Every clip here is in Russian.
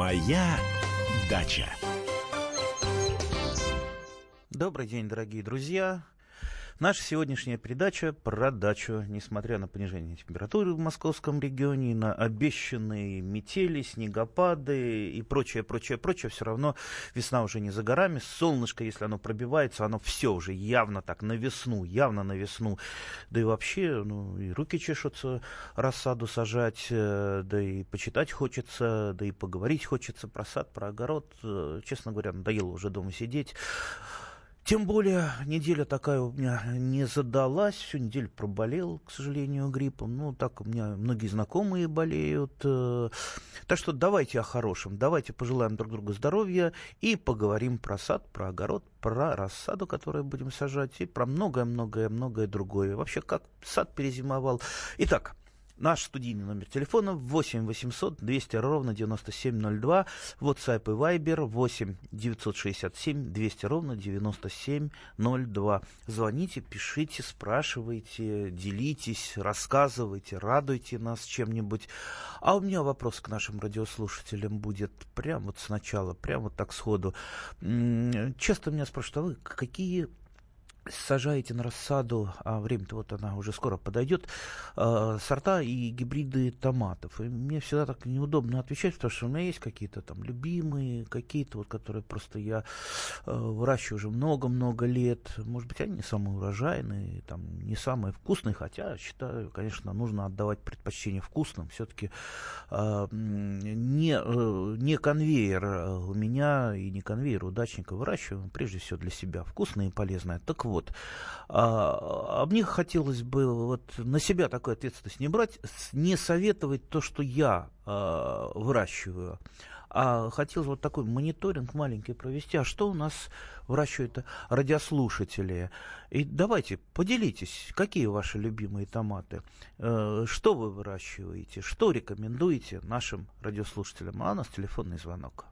Моя дача. Добрый день, дорогие друзья. Наша сегодняшняя передача про дачу. Несмотря на понижение температуры в московском регионе, на обещанные метели, снегопады и прочее, прочее, прочее, все равно весна уже не за горами. Солнышко, если оно пробивается, оно все уже явно так на весну, явно на весну. Да и вообще, ну, и руки чешутся рассаду сажать, э, да и почитать хочется, да и поговорить хочется про сад, про огород. Э, честно говоря, надоело уже дома сидеть. Тем более, неделя такая у меня не задалась, всю неделю проболел, к сожалению, гриппом. Ну, так у меня многие знакомые болеют. Э. Так что давайте о хорошем, давайте пожелаем друг другу здоровья и поговорим про сад, про огород, про рассаду, которую будем сажать, и про многое-многое-многое другое. Вообще, как сад перезимовал. Итак, Наш студийный номер телефона 8 800 200 ровно 9702. WhatsApp и Viber 8 967 200 ровно 9702. Звоните, пишите, спрашивайте, делитесь, рассказывайте, радуйте нас чем-нибудь. А у меня вопрос к нашим радиослушателям будет прямо вот сначала, прямо вот так сходу. Часто меня спрашивают, а вы какие сажаете на рассаду, а время-то вот она уже скоро подойдет, э, сорта и гибриды томатов. И мне всегда так неудобно отвечать, потому что у меня есть какие-то там любимые, какие-то вот, которые просто я э, выращиваю уже много-много лет. Может быть, они не самые урожайные, там, не самые вкусные, хотя считаю, конечно, нужно отдавать предпочтение вкусным. Все-таки э, не, э, не конвейер у меня и не конвейер удачника выращиваем, прежде всего для себя, вкусное и полезное. Так вот. А, а мне хотелось бы вот на себя такую ответственность не брать, не советовать то, что я а, выращиваю, а хотелось вот такой мониторинг маленький провести. А что у нас выращивают радиослушатели? И давайте, поделитесь, какие ваши любимые томаты, э, что вы выращиваете, что рекомендуете нашим радиослушателям. А у нас телефонный звонок.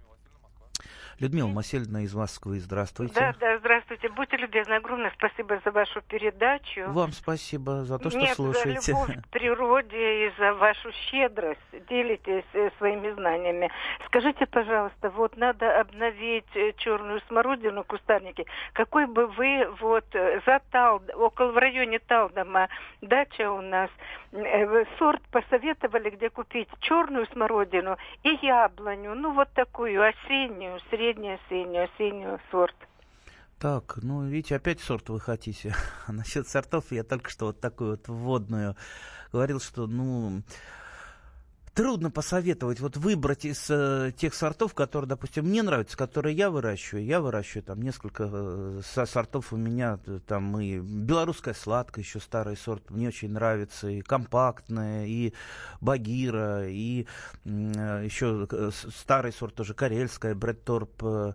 Людмила Масельевна из Москвы, здравствуйте. Да, да, здравствуйте. Будьте любезны, огромное спасибо за вашу передачу. Вам спасибо за то, что Нет, слушаете. за любовь к природе и за вашу щедрость. Делитесь э, своими знаниями. Скажите, пожалуйста, вот надо обновить э, черную смородину, кустарники. Какой бы вы вот э, за Тал, около в районе Талдома, дача у нас, сорт посоветовали, где купить черную смородину и яблоню, ну вот такую осеннюю, среднюю среднюю, осеннюю, осеннюю сорт. Так, ну, видите, опять сорт вы хотите. Насчет сортов я только что вот такую вот вводную говорил, что, ну, трудно посоветовать, вот выбрать из э, тех сортов, которые, допустим, мне нравятся, которые я выращиваю. Я выращиваю там несколько э, сортов у меня, там и белорусская сладкая, еще старый сорт, мне очень нравится, и компактная, и багира, и э, еще старый сорт тоже карельская, Бредторп, э,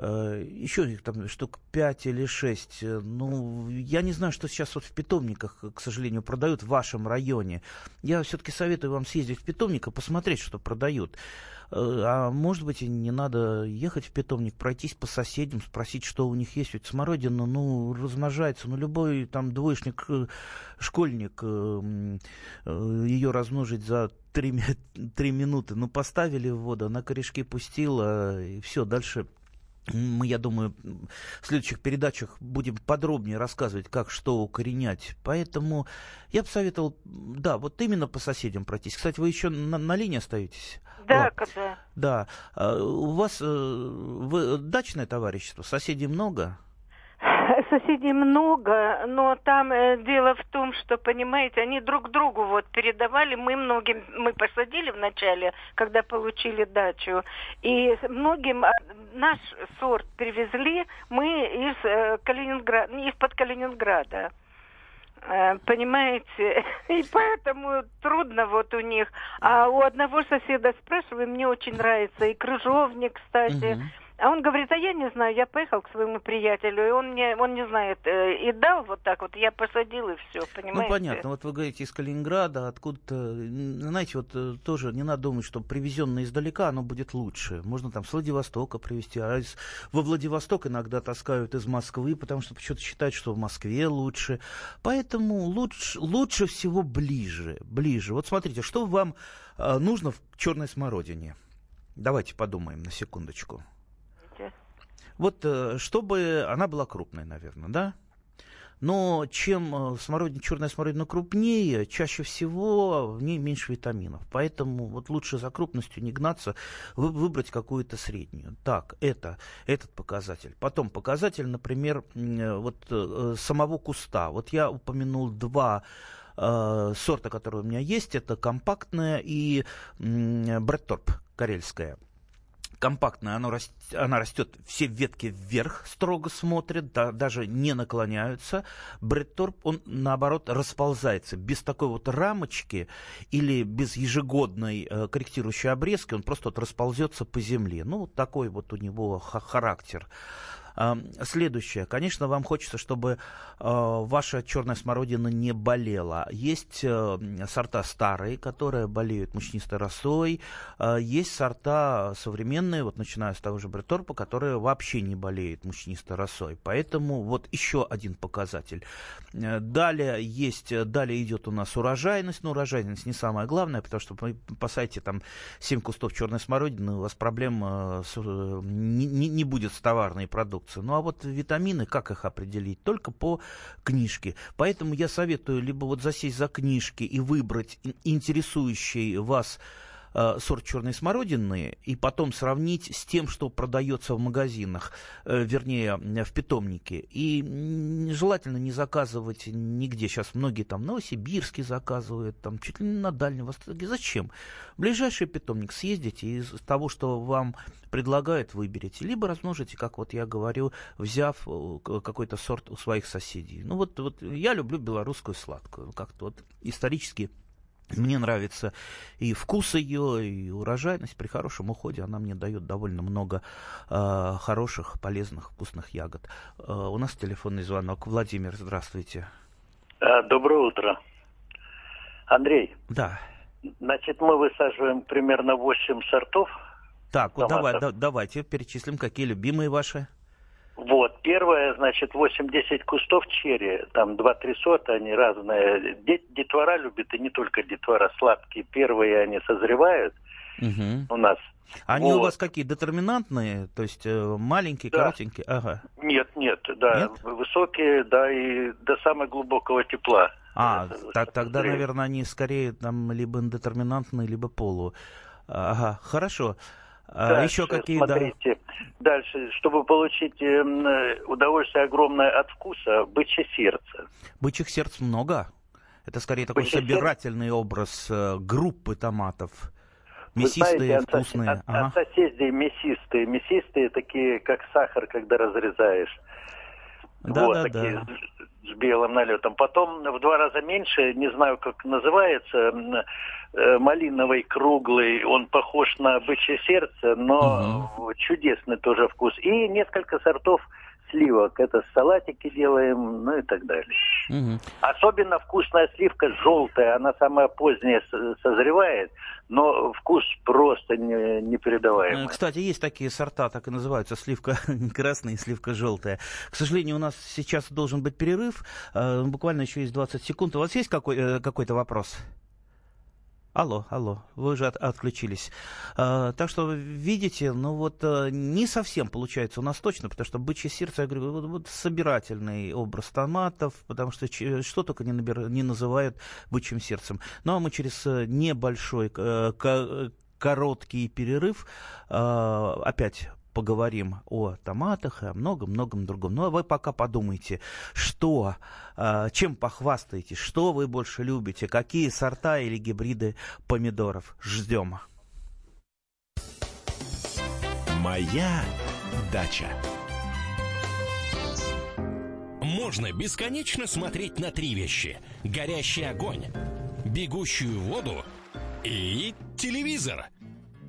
Э, еще их там штук 5 или 6. Э, ну, я не знаю, что сейчас вот в питомниках, к сожалению, продают в вашем районе. Я все-таки советую вам съездить в питомник и посмотреть, что продают. Э, а может быть, и не надо ехать в питомник, пройтись по соседям, спросить, что у них есть. Ведь смородина, ну, размножается. Ну, любой там двоечник, школьник, ее размножить за три, три минуты. Ну, поставили в воду, на корешки пустила, и все, дальше мы, я думаю, в следующих передачах будем подробнее рассказывать, как что укоренять. Поэтому я бы советовал, да, вот именно по соседям пройтись. Кстати, вы еще на, на линии остаетесь? Да, когда? Да. А, у вас э, вы, дачное товарищество, соседей много? Соседей много, но там э, дело в том, что, понимаете, они друг другу вот передавали, мы многим, мы посадили вначале, когда получили дачу, и многим а, наш сорт привезли мы из э, Калининграда, из-под Калининграда. Э, понимаете, и поэтому трудно вот у них. А у одного соседа спрашиваю, мне очень нравится и крыжовник, кстати. Uh-huh а он говорит, а я не знаю, я поехал к своему приятелю, и он мне, он не знает, э, и дал вот так вот, я посадил и все, понимаете? Ну, понятно, вот вы говорите из Калининграда, откуда-то, знаете, вот э, тоже не надо думать, что привезенное издалека, оно будет лучше. Можно там с Владивостока привезти, а из, во Владивосток иногда таскают из Москвы, потому что почему-то считают, что в Москве лучше. Поэтому лучше, лучше всего ближе, ближе. Вот смотрите, что вам э, нужно в черной смородине? Давайте подумаем на секундочку. Вот э, чтобы она была крупной, наверное, да? Но чем э, смородина, черная смородина крупнее, чаще всего в ней меньше витаминов. Поэтому вот лучше за крупностью не гнаться, выбрать какую-то среднюю. Так, это этот показатель. Потом показатель, например, э, вот э, самого куста. Вот я упомянул два сорта, которые у меня есть. Это компактная и Бретторп карельская компактная, она, раст, она растет, все ветки вверх строго смотрят, да, даже не наклоняются. Бретторп, он наоборот расползается. Без такой вот рамочки или без ежегодной э, корректирующей обрезки он просто вот расползется по земле. Ну, такой вот у него характер. Следующее. Конечно, вам хочется, чтобы а, ваша черная смородина не болела. Есть э, сорта старые, которые болеют мучнистой росой. А, есть сорта современные, вот начиная с того же Бреторпа, которые вообще не болеют мучнистой росой. Поэтому вот еще один показатель. Э, далее есть, далее идет у нас урожайность. Но урожайность не самое главное, потому что вы посадите там 7 кустов черной смородины, у вас проблем э, не, не, не будет с товарной продукцией продукцию. Ну а вот витамины, как их определить? Только по книжке. Поэтому я советую либо вот засесть за книжки и выбрать интересующий вас э, сорт черной смородины и потом сравнить с тем, что продается в магазинах, э, вернее, в питомнике. И желательно не заказывать нигде. Сейчас многие там Новосибирске заказывают, там чуть ли не на Дальнем Востоке. Зачем? В ближайший питомник съездите и из того, что вам предлагают, выберите. Либо размножите, как вот я говорю, взяв э, какой-то сорт у своих соседей. Ну вот, вот я люблю белорусскую сладкую. Как-то вот исторически мне нравится и вкус ее, и урожайность. При хорошем уходе она мне дает довольно много э, хороших, полезных, вкусных ягод. Э, у нас телефонный звонок. Владимир, здравствуйте. Э, доброе утро. Андрей. Да. Значит, мы высаживаем примерно 8 сортов. Так, вот давай, да, давайте перечислим, какие любимые ваши. Вот, первое, значит, 8-10 кустов черри, там 2-3 сорта, они разные. Детвора любит, и не только детвора, сладкие. Первые они созревают угу. у нас. Они вот. у вас какие, детерминантные, то есть э, маленькие, да. коротенькие? Ага. Нет, нет, да, нет? высокие, да, и до самого глубокого тепла. А, так, тогда, наверное, они скорее там либо индетерминантные, либо полу. Ага, хорошо. А дальше, еще какие, смотрите, да? дальше, чтобы получить э, удовольствие огромное от вкуса, бычье сердце. Бычьих сердц много. Это скорее такой бычье собирательный сердце... образ э, группы томатов. Мясистые, знаете, вкусные. От, ага. от соседей мясистые. Мясистые такие, как сахар, когда разрезаешь. Да, вот, да, такие да с белым налетом. Потом в два раза меньше, не знаю, как называется, э, малиновый круглый, он похож на бычье сердце, но угу. чудесный тоже вкус. И несколько сортов сливок. Это салатики делаем, ну и так далее. Угу. Особенно вкусная сливка желтая, она самая поздняя созревает, но вкус просто не, непередаваемый. Э, кстати, есть такие сорта, так и называются, сливка красная и сливка желтая. К сожалению, у нас сейчас должен быть перерыв, э, буквально еще есть 20 секунд. У вас есть какой, э, какой-то вопрос? Алло, алло, вы уже от, отключились. А, так что, видите, ну вот а, не совсем получается у нас точно, потому что бычье сердце, я говорю, вот, вот собирательный образ томатов, потому что что только не, набир, не называют бычьим сердцем. Ну а мы через э, небольшой э, короткий перерыв опять поговорим о томатах и о многом-многом другом. Ну, а вы пока подумайте, что, э, чем похвастаетесь, что вы больше любите, какие сорта или гибриды помидоров. Ждем. Моя дача. Можно бесконечно смотреть на три вещи. Горящий огонь, бегущую воду и телевизор –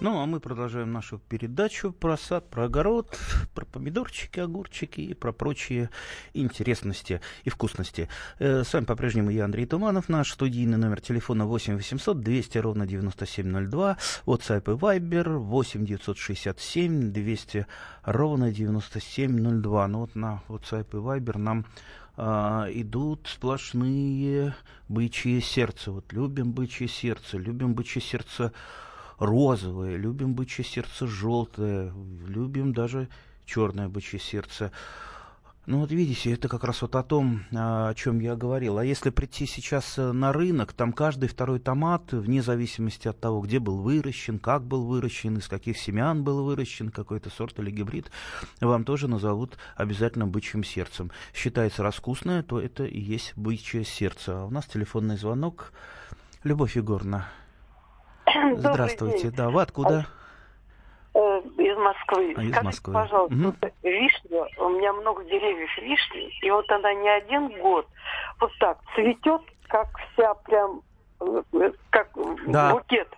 Ну, а мы продолжаем нашу передачу про сад, про огород, про помидорчики, огурчики и про прочие интересности и вкусности. Э, с вами по-прежнему я, Андрей Туманов. Наш студийный номер телефона 8 800 200 ровно 9702. WhatsApp и Viber 8 967 200 ровно 9702. Ну вот на WhatsApp и Viber нам а, идут сплошные бычье сердце. Вот любим бычье сердце, любим бычье сердце розовое, любим бычье сердце желтое, любим даже черное бычье сердце. Ну вот видите, это как раз вот о том, о чем я говорил. А если прийти сейчас э, на рынок, там каждый второй томат, вне зависимости от того, где был выращен, как был выращен, из каких семян был выращен, какой-то сорт или гибрид, вам тоже назовут обязательно бычьим сердцем. Считается раскусное, то это и есть бычье сердце. А у нас телефонный звонок. Любовь Егоровна, Здравствуйте. Да, вы откуда? Э, из Москвы. А, из Скажите, Москвы. пожалуйста, вот вишня, у меня много деревьев вишни, и вот она не один год вот так цветет, как вся прям, э, как Да. букет.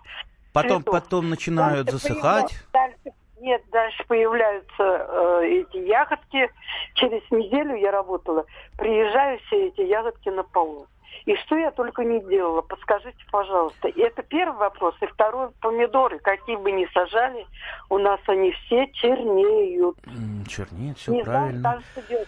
Потом, цветов. потом начинают Дальше засыхать. появля- Дальше, нет, дальше появляются э, эти ягодки. Через неделю я работала. Приезжаю, все эти ягодки на полу. И что я только не делала, подскажите, пожалуйста. И это первый вопрос. И второй, помидоры, какие бы ни сажали, у нас они все чернеют. М, Чернеет, все не знаю, правильно. что делать.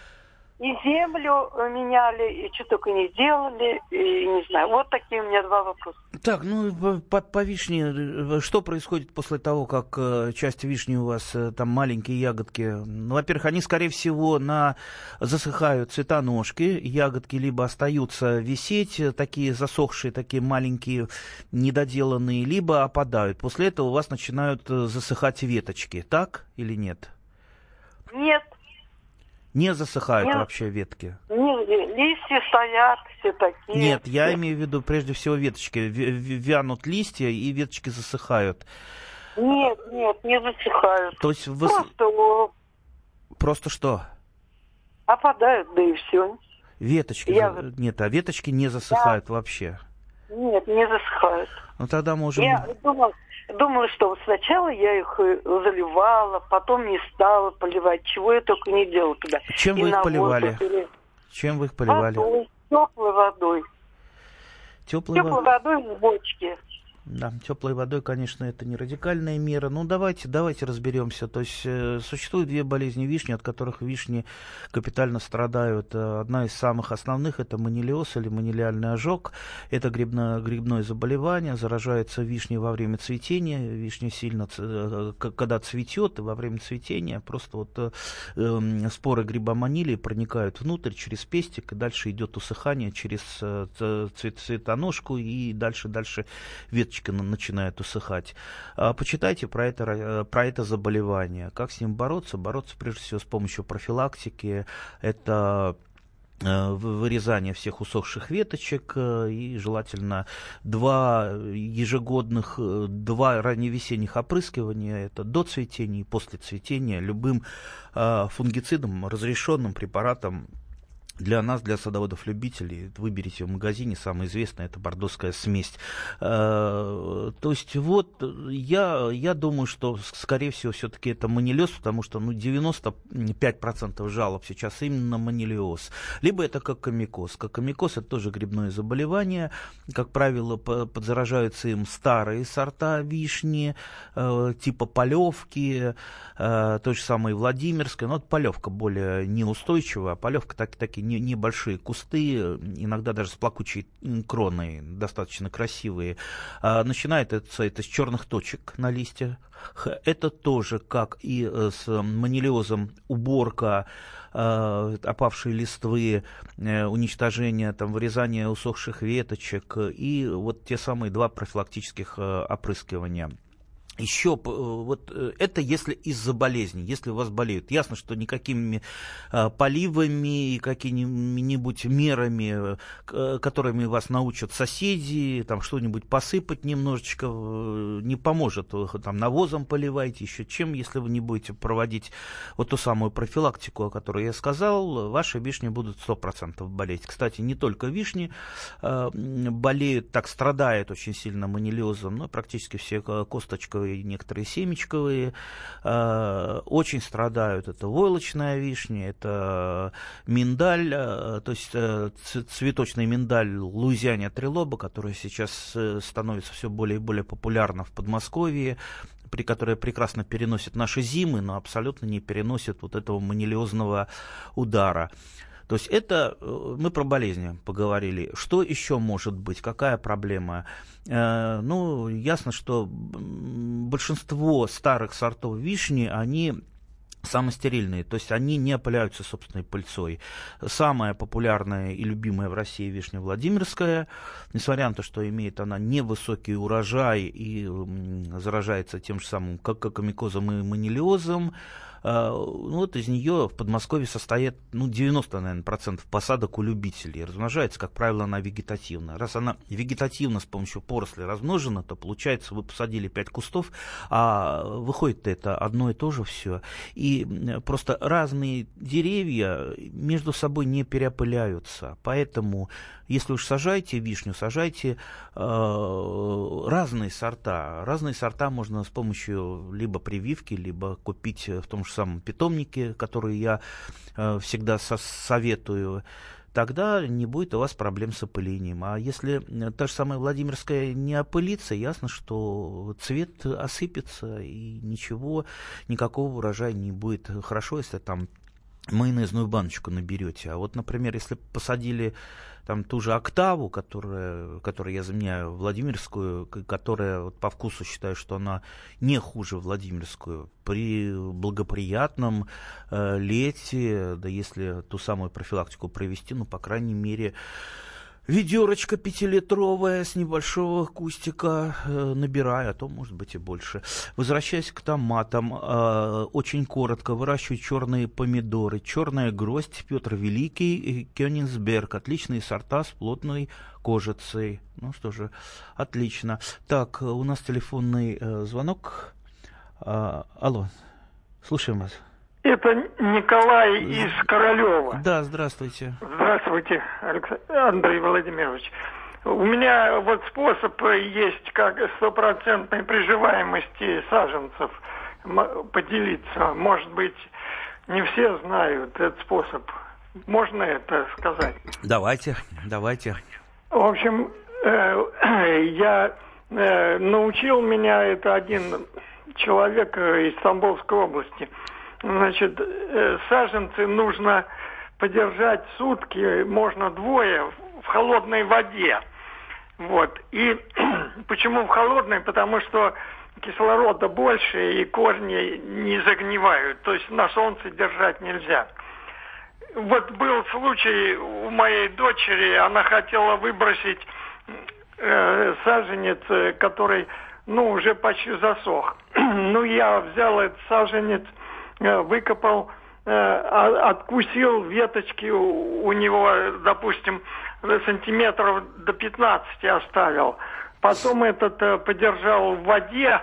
И землю меняли, и что только не делали, и не знаю. Вот такие у меня два вопроса. Так, ну по, по- вишне, э, что происходит после того, как э, часть вишни у вас э, там маленькие ягодки? Ну, во-первых, они, скорее всего, на засыхают цветоножки, ягодки либо остаются висеть, такие засохшие, такие маленькие, недоделанные, либо опадают. После этого у вас начинают засыхать веточки, так или нет? Нет, Не засыхают Нет. вообще ветки? не, листья стоят все такие. Нет, я имею в виду прежде всего веточки. Вянут листья и веточки засыхают. Нет, нет, не засыхают. То есть вы Просто просто что? опадают, да и все. Веточки. Я Нет, а веточки не засыхают вообще. Нет, не засыхают. Ну тогда можем. Я думала, думала, что сначала я их э, заливала, потом не стала поливать, чего я только не делала туда. Чем И вы их поливали? воздухе, Чем вы их поливали? Водой, теплой водой. Теплой Теплой водой в бочке. Да, теплой водой, конечно, это не радикальная мера. Ну, давайте, давайте разберемся. То есть э, существуют две болезни вишни, от которых вишни капитально страдают. Э, Одна из самых основных это манилиоз или манилиальный ожог. Это грибное, грибное заболевание. Заражается вишня во время цветения. Вишня сильно, э, когда цветет, во время цветения просто вот э, эм, споры гриба манилии проникают внутрь через пестик, и дальше идет усыхание через э, цветоножку, и дальше, дальше веточка на- начинает усыхать. А, Почитайте про это, ра- про это заболевание. Как с ним бороться? Бороться прежде всего с помощью профилактики. Это э, вы- вырезание всех усохших веточек э, и желательно два ежегодных, э, два ранневесенних опрыскивания, это до цветения и после цветения, любым э, фунгицидом, разрешенным препаратом для нас, для садоводов-любителей, выберите в магазине, самое известное, это бордоская смесь. Э, То есть вот я, я думаю, что скорее всего все-таки это манилиоз, потому что ну, 95% жалоб сейчас именно манилиоз. Либо это кокомикоз. Кокомикоз это тоже грибное заболевание. Как правило, по- подзаражаются им старые сорта вишни, э, типа полевки, э, той же самой Владимирской. Но вот полевка более неустойчивая, а полевка так, такие не- небольшие кусты, иногда даже с плакучей кроной, достаточно красивые. А, начинает это, это с черных точек на листьях. Это тоже, как и э, с манилиозом, уборка э, опавшей листвы, э, уничтожение, там, вырезание усохших веточек и вот те самые два профилактических э, опрыскивания. Еще э, вот э, это если из-за болезни, если у вас болеют. Ясно, что никакими э, поливами и какими-нибудь мерами, э, которыми вас научат соседи, там что-нибудь посыпать немножечко, не поможет. Там навозом поливайте, еще чем, если вы не будете проводить вот ту самую профилактику, о которой я сказал, ваши вишни будут 100% болеть. Кстати, не только вишни болеют, так страдают очень сильно манилиозом, но практически все косточковые листовые, некоторые семечковые. Э, очень страдают это войлочная вишня, это миндаль, э, то есть э, цветочный миндаль Луизиане Трилоба, который сейчас становится все более и более популярна в Подмосковье при которой прекрасно переносит наши зимы, но абсолютно не переносит вот этого манилиозного удара. То есть это э, мы про болезни поговорили. Что еще может быть? Какая проблема? Э, ну, ясно, что большинство старых сортов вишни, они самостерильные, то есть они не опыляются собственной пыльцой. Самая популярная и любимая в России вишня Владимирская, несмотря на то, что имеет она невысокий урожай и заражается тем же самым как кокомикозом и манилиозом, ну, вот из нее в Подмосковье состоит ну, 90, наверное, процентов посадок у любителей. Размножается, как правило, она вегетативно. Раз она вегетативно с помощью поросли размножена, то получается, вы посадили 5 кустов, а выходит это одно и то же все. И просто разные деревья между собой не переопыляются. Поэтому если уж сажаете вишню, сажайте э, разные сорта. Разные сорта можно с помощью либо прививки, либо купить в том же самом питомнике, который я э, всегда со советую тогда не будет у вас проблем с опылением. А если та же самая Владимирская не опылится, ясно, что цвет осыпется и ничего, никакого урожая не будет. Хорошо, если там майонезную баночку наберете. А вот, например, если посадили там ту же октаву, которая, которую я заменяю Владимирскую, которая вот по вкусу считаю, что она не хуже Владимирскую, при благоприятном э, лете, да если ту самую профилактику провести, ну, по крайней мере, ведерочка пятилитровая с небольшого кустика э, набираю, а то, может быть, и больше. Возвращаясь к томатам, э, очень коротко выращиваю черные помидоры. Черная гроздь, Петр Великий, Кёнигсберг. Отличные сорта с плотной кожицей. Ну что же, отлично. Так, у нас телефонный э, звонок. Э, алло, слушаем вас. Это Николай из Королева. Да, здравствуйте. Здравствуйте, Александр, Андрей Владимирович. У меня вот способ есть, как стопроцентной приживаемости саженцев поделиться. Может быть, не все знают этот способ. Можно это сказать? Давайте, давайте. В общем, э, я э, научил меня это один человек из Тамбовской области – Значит, э, саженцы нужно подержать сутки, можно двое, в холодной воде. Вот. И почему в холодной? Потому что кислорода больше и корни не загнивают. То есть на солнце держать нельзя. Вот был случай у моей дочери, она хотела выбросить э, саженец, э, который, ну, уже почти засох. ну, я взял этот саженец, выкопал, э, откусил веточки у него, допустим, сантиметров до 15 оставил. Потом этот э, подержал в воде,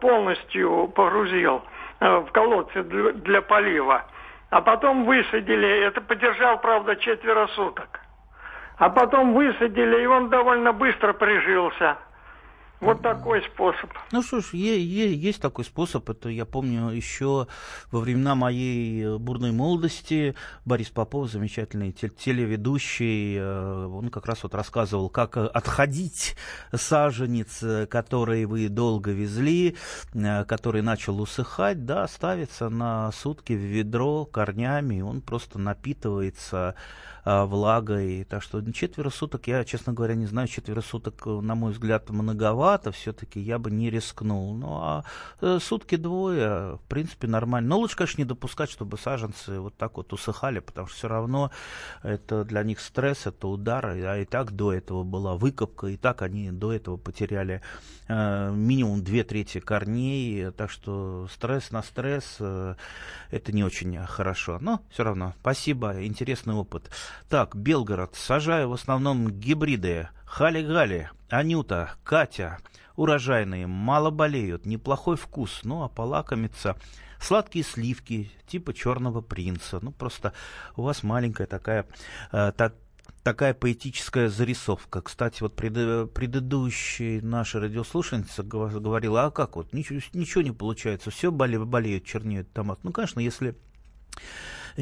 полностью погрузил в колодцы для полива. А потом высадили, это подержал, правда, четверо суток. А потом высадили, и он довольно быстро прижился. Вот такой способ. Ну что ж, е- есть такой способ. Это я помню еще во времена моей э, бурной молодости. Борис Попов, замечательный телеведущий, э, он как раз вот рассказывал, как э, отходить саженец, который вы долго везли, который начал усыхать, да, ставится на сутки в ведро корнями, он просто напитывается а, влагой. Так что четверо суток, я, честно говоря, не знаю, четверо суток, на мой взгляд, многовато, все-таки я бы не рискнул. Ну, а э, сутки двое, в принципе, нормально. Но лучше, конечно, не допускать, чтобы саженцы вот так вот усыхали, потому что все равно это для них стресс, это удар, а и так до этого была выкопка, и так они до этого потеряли э, минимум две трети корней, так что стресс на стресс э, это не очень хорошо. Но все равно, спасибо, интересный опыт. Так, Белгород. Сажаю в основном гибриды. Хали-гали, Анюта, Катя. Урожайные, мало болеют, неплохой вкус, ну а полакомиться сладкие сливки типа черного принца. Ну, просто у вас маленькая такая, э, та, такая поэтическая зарисовка. Кстати, вот пред, предыдущий наша радиослушательница говорила, а как вот, ничего, ничего не получается, все болеют, болеют чернеют томат. Ну, конечно, если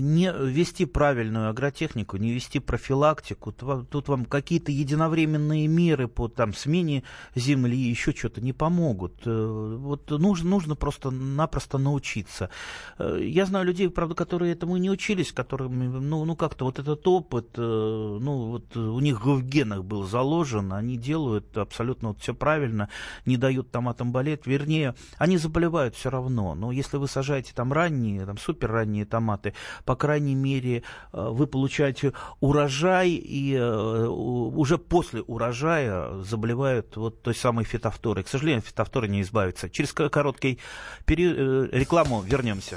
не вести правильную агротехнику, не вести профилактику, тут вам какие-то единовременные меры по там, смене земли, еще что-то не помогут. Э, вот нужно, нужно просто-напросто научиться. Э, я знаю людей, правда, которые этому не учились, которым, ну, ну как-то вот этот опыт, э, ну, вот у них в генах был заложен, они делают абсолютно вот все правильно, не дают томатам болеть, вернее, они заболевают все равно, но если вы сажаете там ранние, там супер ранние томаты, по крайней мере, э, вы получаете урожай, и э, уже после урожая заболевают вот той самой фитофторой. К сожалению, фитофторы не избавится. Через короткий период э, рекламу вернемся.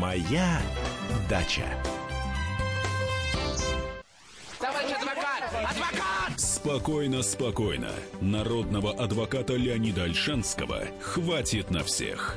Моя дача. Спокойно, спокойно. Народного адвоката Леонида Альшанского хватит на всех.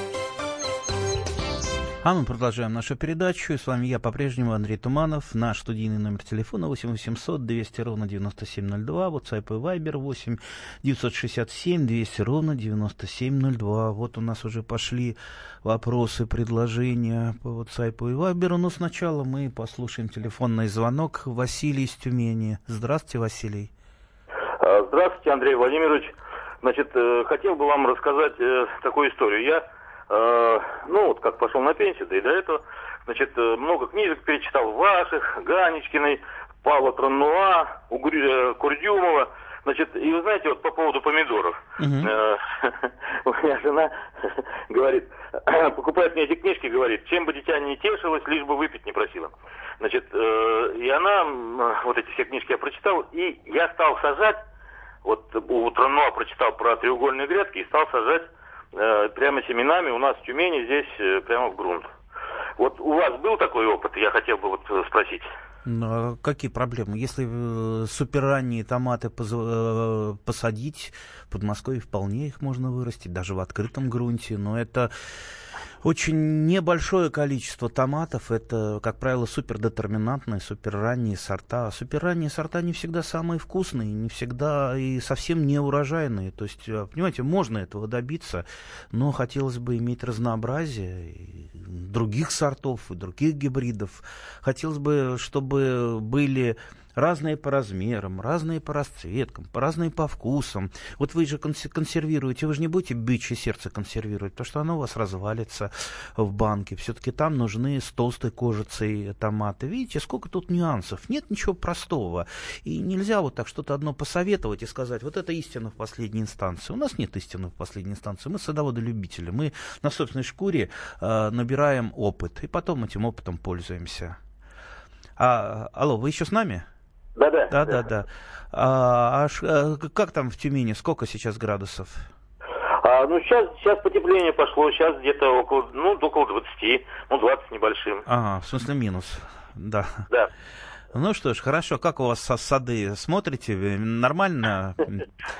А мы продолжаем нашу передачу. И с вами я по-прежнему Андрей Туманов. Наш студийный номер телефона 8 800 200 ровно 9702. WhatsApp и Viber 8 967 200 ровно 9702. Вот у нас уже пошли вопросы, предложения по WhatsApp и Viber. Но сначала мы послушаем телефонный звонок. Василий из Тюмени. Здравствуйте, Василий. А, здравствуйте, Андрей Владимирович. Значит, э, хотел бы вам рассказать э, такую историю. Я ну, вот как пошел на пенсию, да и до этого, значит, э, много книжек перечитал ваших, Ганечкиной, Павла Трануа, э, Курдюмова. Значит, и вы знаете, вот по поводу помидоров. Uh-huh. У меня жена говорит, покупает мне эти книжки, говорит, чем бы дитя не тешилось, лишь бы выпить не просила. Значит, и она, вот эти все книжки я прочитал, и я стал сажать, вот у Трануа прочитал про треугольные грядки и стал сажать Э, прямо семенами у нас в Тюмени здесь э, прямо в грунт. Вот у вас был такой опыт, я хотел бы вот э, спросить. Ну, а какие проблемы? Если э, суперранние томаты посадить, в Подмосковье вполне их можно вырастить, даже в открытом грунте, но это очень небольшое количество томатов. Это, как правило, супердетерминантные, суперранние сорта. А суперранние сорта не всегда самые вкусные, не всегда и совсем не урожайные. То есть, э, понимаете, можно этого добиться, но хотелось бы иметь разнообразие других сортов и других гибридов. Хотелось бы, чтобы были разные по размерам, разные по расцветкам, разные по вкусам. Вот вы же консервируете, вы же не будете бычье сердце консервировать, потому что оно у вас развалится в банке. Все-таки там нужны с толстой кожицей томаты. Видите, сколько тут нюансов. Нет ничего простого. И нельзя вот так что-то одно посоветовать и сказать, вот это истина в последней инстанции. У нас нет истины в последней инстанции. Мы садоводы-любители. Мы на собственной шкуре э, набираем опыт и потом этим опытом пользуемся. А, алло, вы еще с нами? Да-да. Да-да-да. А, а как там в Тюмени? Сколько сейчас градусов? А, ну, сейчас, сейчас потепление пошло, сейчас где-то около, ну, около 20, ну, 20 небольшим. Ага, в смысле минус, да. Да. Ну что ж, хорошо. Как у вас со сады? Смотрите? Нормально?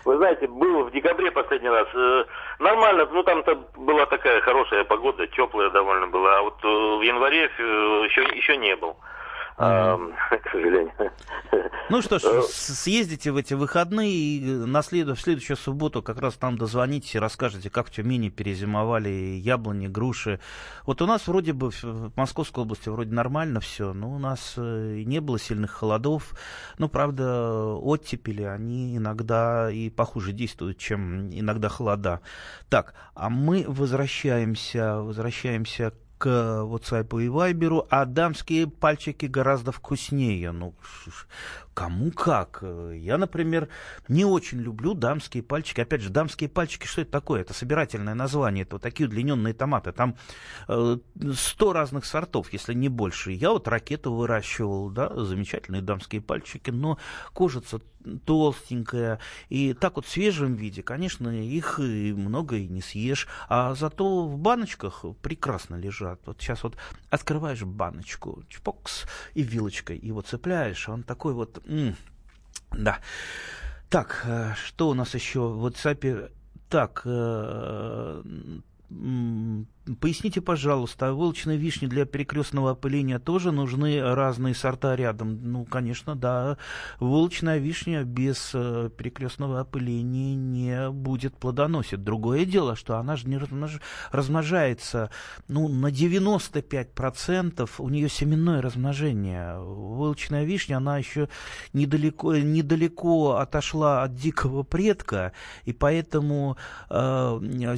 Вы знаете, был в декабре последний раз. Э, нормально, ну там-то была такая хорошая погода, теплая довольно была. А вот э, в январе еще, э, еще не был. к сожалению. Ну что ж, э, съездите в эти выходные и на след... в следующую субботу как раз там дозвонитесь и расскажете, как в Тюмени перезимовали яблони, груши. Вот у нас вроде бы в Московской области вроде нормально все, но у нас э, не было сильных холодов. Ну, правда, оттепели, они иногда и похуже действуют, чем иногда холода. Так, а мы возвращаемся, возвращаемся к WhatsApp и Viber, а дамские пальчики гораздо вкуснее. Ну, кому как. Я, например, не очень люблю дамские пальчики. Опять же, дамские пальчики, что это такое? Это собирательное название. Это вот такие удлиненные томаты. Там сто разных сортов, если не больше. Я вот ракету выращивал, да, замечательные дамские пальчики, но кожица толстенькая. И так вот в свежем виде, конечно, их и много и не съешь. А зато в баночках прекрасно лежат. Вот сейчас вот открываешь баночку, чпокс, и вилочкой его цепляешь. Он такой вот... Да. Так, э, что у нас еще в WhatsApp? Так, э, Поясните, пожалуйста, а волчные вишни для перекрестного опыления тоже нужны разные сорта рядом? Ну, конечно, да. Волчная вишня без э, перекрестного опыления не будет плодоносить. Другое дело, что она же не размнож... размножается ну, на 95%, у нее семенное размножение. Волчная вишня, она еще недалеко, недалеко отошла от дикого предка, и поэтому э,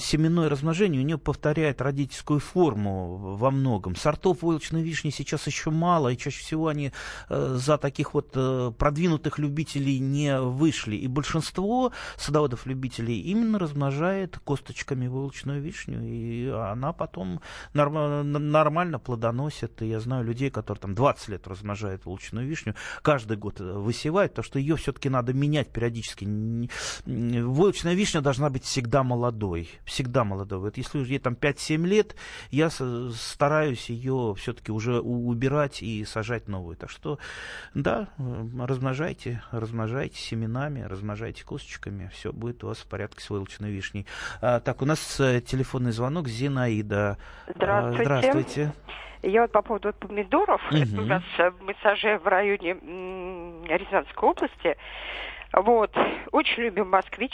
семенное размножение у нее повторяет родительскую форму во многом. Сортов войлочной вишни сейчас еще мало, и чаще всего они э, за таких вот э, продвинутых любителей не вышли. И большинство садоводов-любителей именно размножает косточками войлочную вишню, и она потом норм, нормально плодоносит. И я знаю людей, которые там 20 лет размножают волчную вишню, каждый год высевают, потому что ее все-таки надо менять периодически. Войлочная вишня должна быть всегда молодой, всегда молодой. Вот если ей там 5-7 7 лет я стараюсь ее все-таки уже убирать и сажать новую. Так что, да, размножайте, размножайте семенами, размножайте косточками, все будет у вас в порядке с войлочной вишней. А, так, у нас э, телефонный звонок Зинаида. Здравствуйте. А, здравствуйте. Я вот по поводу помидоров, угу. это у нас э, мы сажаем в районе Рязанской области. Вот, очень любим москвич,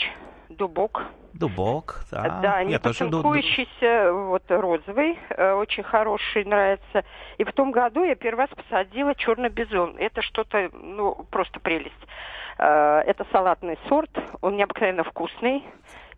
дубок. Дубок, да. Да, не потанкующийся, вот розовый, э, очень хороший, нравится. И в том году я первый раз посадила черный бизон. Это что-то, ну, просто прелесть. Э, это салатный сорт, он необыкновенно вкусный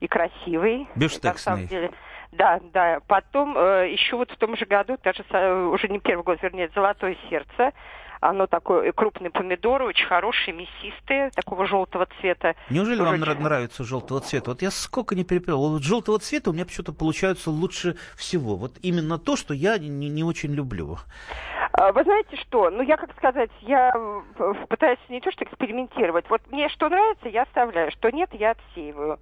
и красивый. Бифштексный. На самом деле. Да, да. Потом э, еще вот в том же году, даже уже не первый год, вернее, «Золотое сердце», оно такое крупные помидоры, очень хорошие, мясистые, такого желтого цвета. Неужели вам очень... нравится желтого цвета? Вот я сколько не перепел. Вот желтого цвета у меня почему-то получаются лучше всего. Вот именно то, что я не, не очень люблю. А, вы знаете что? Ну, я, как сказать, я пытаюсь не то что экспериментировать. Вот мне что нравится, я оставляю. Что нет, я отсеиваю.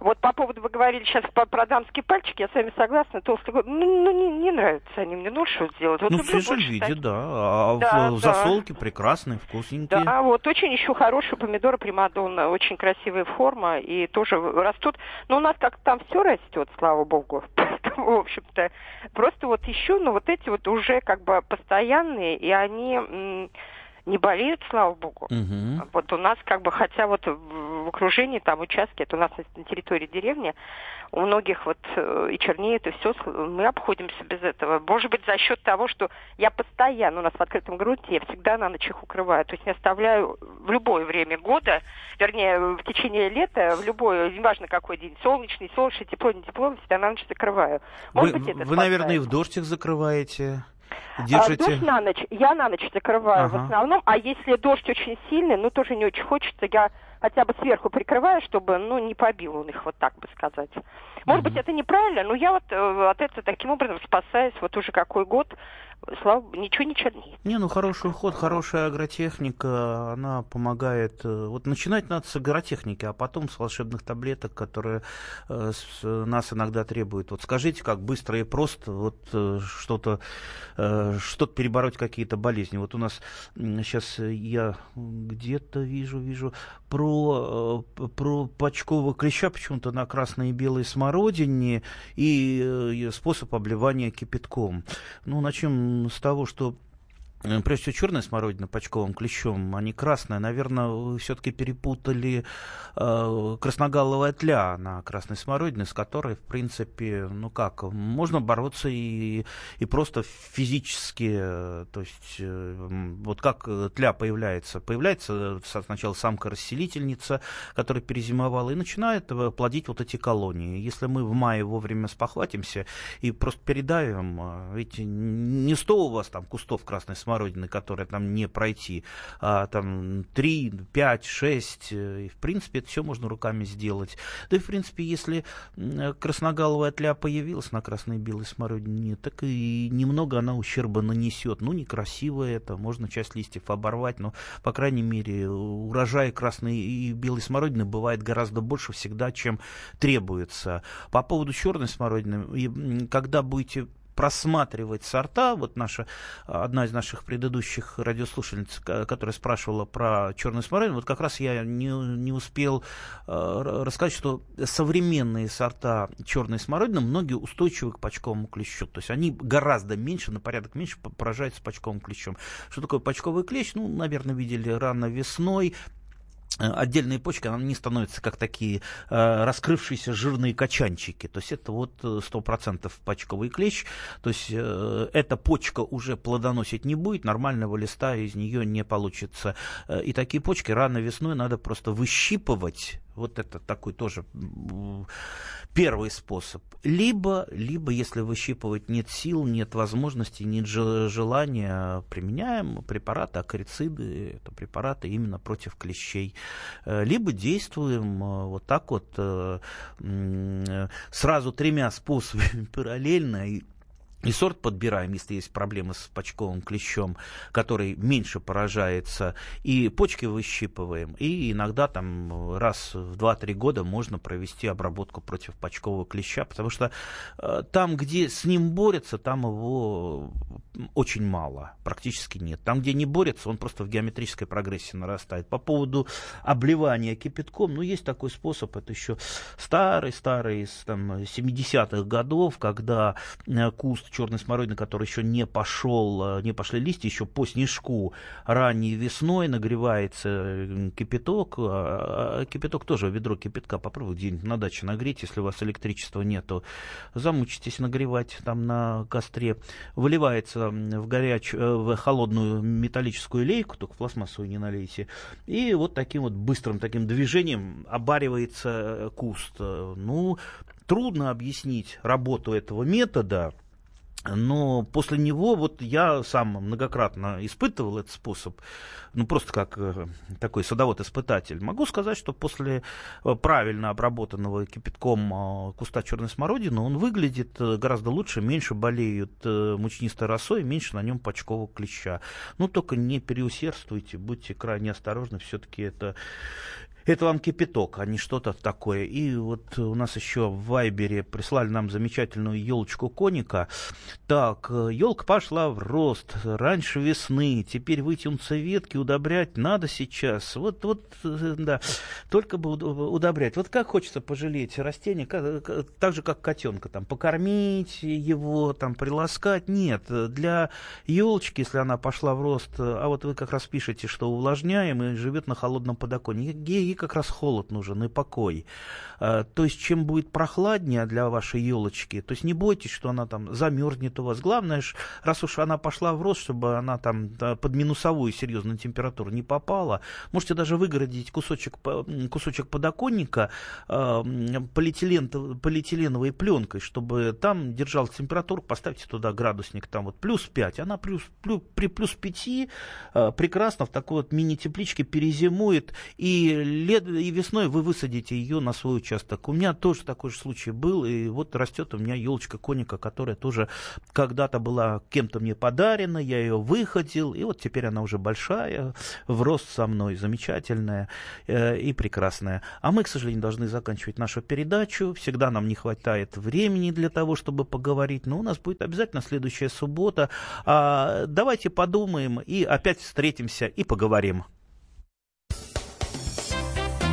Вот по поводу, вы говорили сейчас про, про дамские пальчики, я с вами согласна, толстый год, ну, ну не, не нравятся они мне, ну что сделать? Вот ну, в свежем виде, так... да, а да, в, да. засолке прекрасные, вкусненькие. Да, вот очень еще хорошие помидоры примадонна, очень красивая форма, и тоже растут, но у нас как там все растет, слава богу, поэтому, в общем-то, просто вот еще, ну, вот эти вот уже как бы постоянные, и они не болеют, слава богу. Угу. Вот у нас как бы, хотя вот в окружении там участки, это у нас на территории деревни, у многих вот э, и чернеет, и все, мы обходимся без этого. Может быть, за счет того, что я постоянно у нас в открытом грунте, я всегда на ночь их укрываю. То есть не оставляю в любое время года, вернее, в течение лета, в любое, неважно какой день, солнечный, солнечный, тепло, не тепло, всегда на ночь закрываю. Может вы, быть, это вы наверное, и в дождь их закрываете? Держите... А, дождь на ночь, я на ночь закрываю ага. в основном, а если дождь очень сильный, ну тоже не очень хочется, я хотя бы сверху прикрываю, чтобы, ну, не побил он их, вот так бы сказать. Может быть, это неправильно, но я вот э, от этого таким образом спасаюсь вот уже какой год слава ничего не чернеет. Не, ну хороший уход, хорошая агротехника, она помогает. Э, вот начинать надо с агротехники, а потом с волшебных таблеток, которые э, с, нас иногда требуют. Вот скажите, как быстро и просто вот э, что-то э, что-то перебороть какие-то болезни. Вот у нас сейчас я где-то вижу, вижу про, про почкового клеща почему-то на красной и белой смородине и э, способ обливания кипятком. Ну, начнем с того, что прежде всего, черная смородина почковым клещом, а не красная. Наверное, все-таки перепутали э, красногаловая тля на красной смородине, с которой, в принципе, ну как, можно бороться и, и просто физически, э, то есть, э, вот как тля появляется. Появляется сначала самка-расселительница, которая перезимовала, и начинает э, плодить вот эти колонии. Если мы в мае вовремя спохватимся и просто передавим, ведь не сто у вас там кустов красной смородины, смородины, которая там не пройти, а, там 3, 5, 6, и, в принципе, это все можно руками сделать. Да и, в принципе, если красноголовая тля появилась на красной белой смородине, так и немного она ущерба нанесет. Ну, некрасиво это, можно часть листьев оборвать, но, по крайней мере, урожай красной и белой смородины бывает гораздо больше всегда, чем требуется. По поводу черной смородины, когда будете просматривать сорта. Вот наша, одна из наших предыдущих радиослушательниц, которая спрашивала про черную смородину, вот как раз я не, не успел э, рассказать, что современные сорта черной смородины, многие устойчивы к почковому клещу. То есть они гораздо меньше, на порядок меньше поражаются почковым клещом. Что такое почковый клещ? Ну, наверное, видели рано весной. Э, отдельные почки, они становятся как такие э, раскрывшиеся жирные качанчики. То есть это вот 100% э, почковый клещ. То есть э, эта почка уже плодоносить не будет, нормального листа из нее не получится. Э, и такие почки рано весной надо просто выщипывать вот это такой тоже первый способ. Либо, либо, если выщипывать нет сил, нет возможности, нет желания, применяем препараты, акарициды, это препараты именно против клещей. Э, либо действуем э, вот так вот э, сразу тремя способами параллельно и сорт подбираем, если есть проблемы с почковым клещом, который меньше поражается, и почки выщипываем, и иногда там раз в 2-3 года можно провести обработку против почкового клеща, потому что э, там, где с ним борются, там его очень мало, практически нет. Там, где не борется, он просто в геометрической прогрессии нарастает. По поводу обливания кипятком, ну, есть такой способ, это еще старый-старый, из там, 70-х годов, когда э, куст черной смородины, который еще не пошел, э, не пошли листья, еще по снежку ранней весной нагревается кипяток. А, а кипяток тоже, ведро кипятка попробуй где-нибудь на даче нагреть, если у вас электричества нету. Замучитесь нагревать там на костре. Выливается в, горяч... Э, в холодную металлическую лейку, только пластмассовую не налейте. И вот таким вот быстрым таким движением обаривается э, куст. Ну, трудно объяснить работу этого метода, но после него вот я сам многократно испытывал этот способ, ну просто как э, такой садовод-испытатель. Могу сказать, что после э, правильно обработанного кипятком э, куста черной смородины он выглядит гораздо лучше, меньше болеют мучнистой росой, меньше на нем почкового клеща. Ну только не переусердствуйте, будьте крайне осторожны, все-таки это это вам кипяток, а не что-то такое. И вот у нас еще в Вайбере прислали нам замечательную елочку коника. Так, елка пошла в рост раньше весны. Теперь вытянутся ветки, удобрять надо сейчас. Вот, вот, да, только бы удобрять. Вот как хочется пожалеть растение, как, так же, как котенка, там, покормить его, там, приласкать. Нет, для елочки, если она пошла в рост, а вот вы как раз пишете, что увлажняем и живет на холодном подоконнике, как раз холод нужен и покой. А, то есть, чем будет прохладнее для вашей елочки, то есть не бойтесь, что она там замерзнет у вас. Главное, раз уж она пошла в рост, чтобы она там под минусовую серьезную температуру не попала, можете даже выгородить кусочек, кусочек подоконника а, полиэтилен, полиэтиленовой пленкой, чтобы там держалась температура, поставьте туда градусник, там вот плюс 5, она плюс, плюс, при плюс 5 а, прекрасно в такой вот мини-тепличке перезимует, и лет, и весной вы высадите ее на свой участок. У меня тоже такой же случай был, и вот растет у меня елочка коника, которая тоже когда-то была кем-то мне подарена, я ее выходил, и вот теперь она уже большая, в рост со мной, замечательная э, и прекрасная. А мы, к сожалению, должны заканчивать нашу передачу. Всегда нам не хватает времени для того, чтобы поговорить, но у нас будет обязательно следующая суббота. А, давайте подумаем и опять встретимся и поговорим.